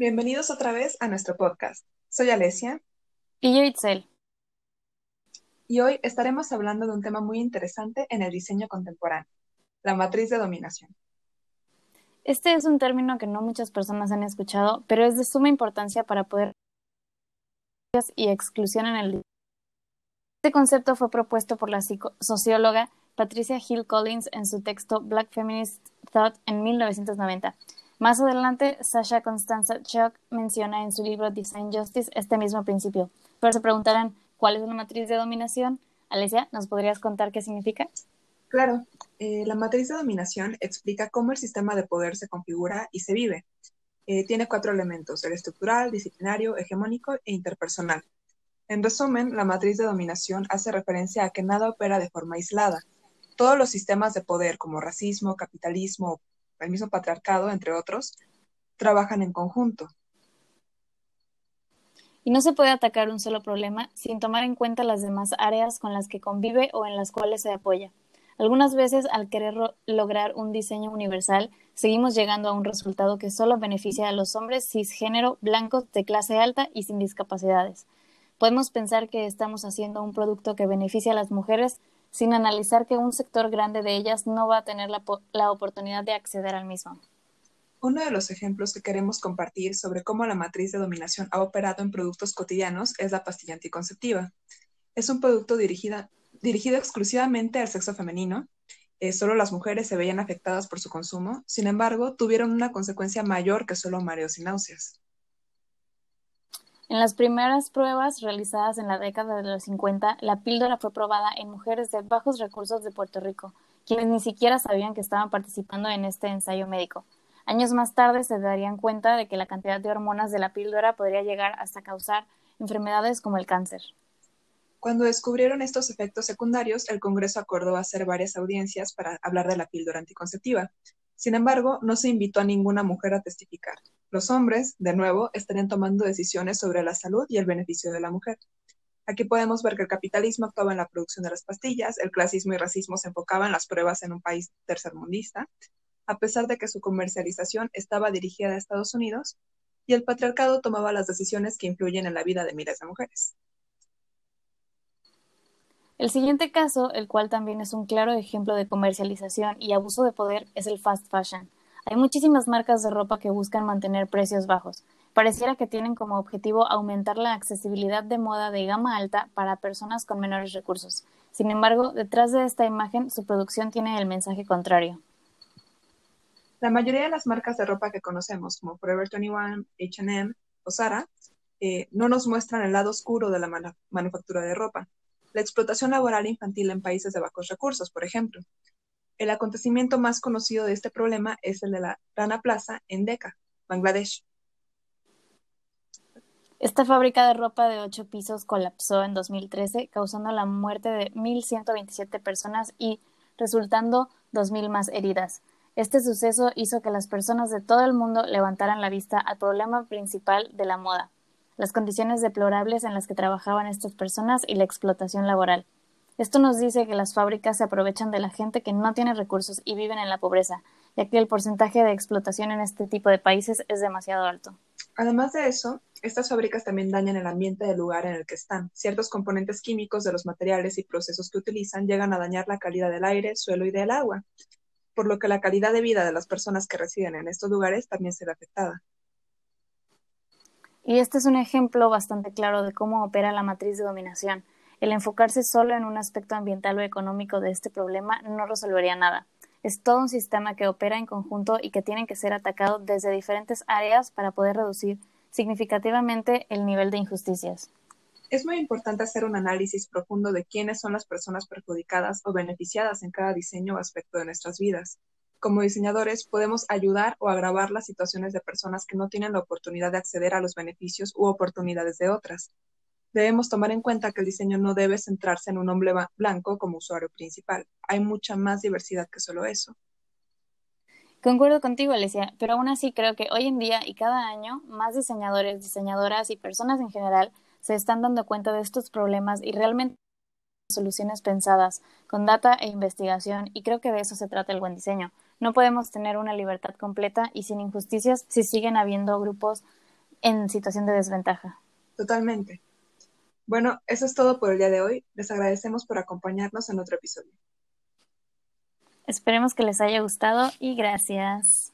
Bienvenidos otra vez a nuestro podcast. Soy Alesia. Y yo, Itzel. Y hoy estaremos hablando de un tema muy interesante en el diseño contemporáneo, la matriz de dominación. Este es un término que no muchas personas han escuchado, pero es de suma importancia para poder y exclusión en el Este concepto fue propuesto por la socióloga Patricia Hill Collins en su texto Black Feminist Thought en 1990. Más adelante, Sasha Constanza Chuck menciona en su libro Design Justice este mismo principio. Pero se preguntarán, ¿cuál es una matriz de dominación? Alesia, ¿nos podrías contar qué significa? Claro, eh, la matriz de dominación explica cómo el sistema de poder se configura y se vive. Eh, tiene cuatro elementos, el estructural, disciplinario, hegemónico e interpersonal. En resumen, la matriz de dominación hace referencia a que nada opera de forma aislada. Todos los sistemas de poder, como racismo, capitalismo, el mismo patriarcado, entre otros, trabajan en conjunto. Y no se puede atacar un solo problema sin tomar en cuenta las demás áreas con las que convive o en las cuales se apoya. Algunas veces, al querer lograr un diseño universal, seguimos llegando a un resultado que solo beneficia a los hombres cisgénero, blancos, de clase alta y sin discapacidades. Podemos pensar que estamos haciendo un producto que beneficia a las mujeres sin analizar que un sector grande de ellas no va a tener la, la oportunidad de acceder al mismo. Uno de los ejemplos que queremos compartir sobre cómo la matriz de dominación ha operado en productos cotidianos es la pastilla anticonceptiva. Es un producto dirigida, dirigido exclusivamente al sexo femenino. Eh, solo las mujeres se veían afectadas por su consumo. Sin embargo, tuvieron una consecuencia mayor que solo mareos y náuseas. En las primeras pruebas realizadas en la década de los 50, la píldora fue probada en mujeres de bajos recursos de Puerto Rico, quienes ni siquiera sabían que estaban participando en este ensayo médico. Años más tarde se darían cuenta de que la cantidad de hormonas de la píldora podría llegar hasta causar enfermedades como el cáncer. Cuando descubrieron estos efectos secundarios, el Congreso acordó hacer varias audiencias para hablar de la píldora anticonceptiva. Sin embargo, no se invitó a ninguna mujer a testificar. Los hombres, de nuevo, estarían tomando decisiones sobre la salud y el beneficio de la mujer. Aquí podemos ver que el capitalismo actuaba en la producción de las pastillas, el clasismo y racismo se enfocaban en las pruebas en un país tercermundista, a pesar de que su comercialización estaba dirigida a Estados Unidos, y el patriarcado tomaba las decisiones que influyen en la vida de miles de mujeres. El siguiente caso, el cual también es un claro ejemplo de comercialización y abuso de poder, es el fast fashion. Hay muchísimas marcas de ropa que buscan mantener precios bajos. Pareciera que tienen como objetivo aumentar la accesibilidad de moda de gama alta para personas con menores recursos. Sin embargo, detrás de esta imagen, su producción tiene el mensaje contrario. La mayoría de las marcas de ropa que conocemos, como Forever 21, HM o Zara, eh, no nos muestran el lado oscuro de la manufactura de ropa la explotación laboral infantil en países de bajos recursos, por ejemplo. El acontecimiento más conocido de este problema es el de la Rana Plaza en Dhaka, Bangladesh. Esta fábrica de ropa de ocho pisos colapsó en 2013, causando la muerte de 1.127 personas y resultando 2.000 más heridas. Este suceso hizo que las personas de todo el mundo levantaran la vista al problema principal de la moda, las condiciones deplorables en las que trabajaban estas personas y la explotación laboral. Esto nos dice que las fábricas se aprovechan de la gente que no tiene recursos y viven en la pobreza, ya que el porcentaje de explotación en este tipo de países es demasiado alto. Además de eso, estas fábricas también dañan el ambiente del lugar en el que están. Ciertos componentes químicos de los materiales y procesos que utilizan llegan a dañar la calidad del aire, suelo y del agua, por lo que la calidad de vida de las personas que residen en estos lugares también se ve afectada. Y este es un ejemplo bastante claro de cómo opera la matriz de dominación. El enfocarse solo en un aspecto ambiental o económico de este problema no resolvería nada. Es todo un sistema que opera en conjunto y que tiene que ser atacado desde diferentes áreas para poder reducir significativamente el nivel de injusticias. Es muy importante hacer un análisis profundo de quiénes son las personas perjudicadas o beneficiadas en cada diseño o aspecto de nuestras vidas como diseñadores podemos ayudar o agravar las situaciones de personas que no tienen la oportunidad de acceder a los beneficios u oportunidades de otras. Debemos tomar en cuenta que el diseño no debe centrarse en un hombre blanco como usuario principal. Hay mucha más diversidad que solo eso. Concuerdo contigo, Alicia, pero aún así creo que hoy en día y cada año más diseñadores, diseñadoras y personas en general se están dando cuenta de estos problemas y realmente soluciones pensadas, con data e investigación, y creo que de eso se trata el buen diseño. No podemos tener una libertad completa y sin injusticias si siguen habiendo grupos en situación de desventaja. Totalmente. Bueno, eso es todo por el día de hoy. Les agradecemos por acompañarnos en otro episodio. Esperemos que les haya gustado y gracias.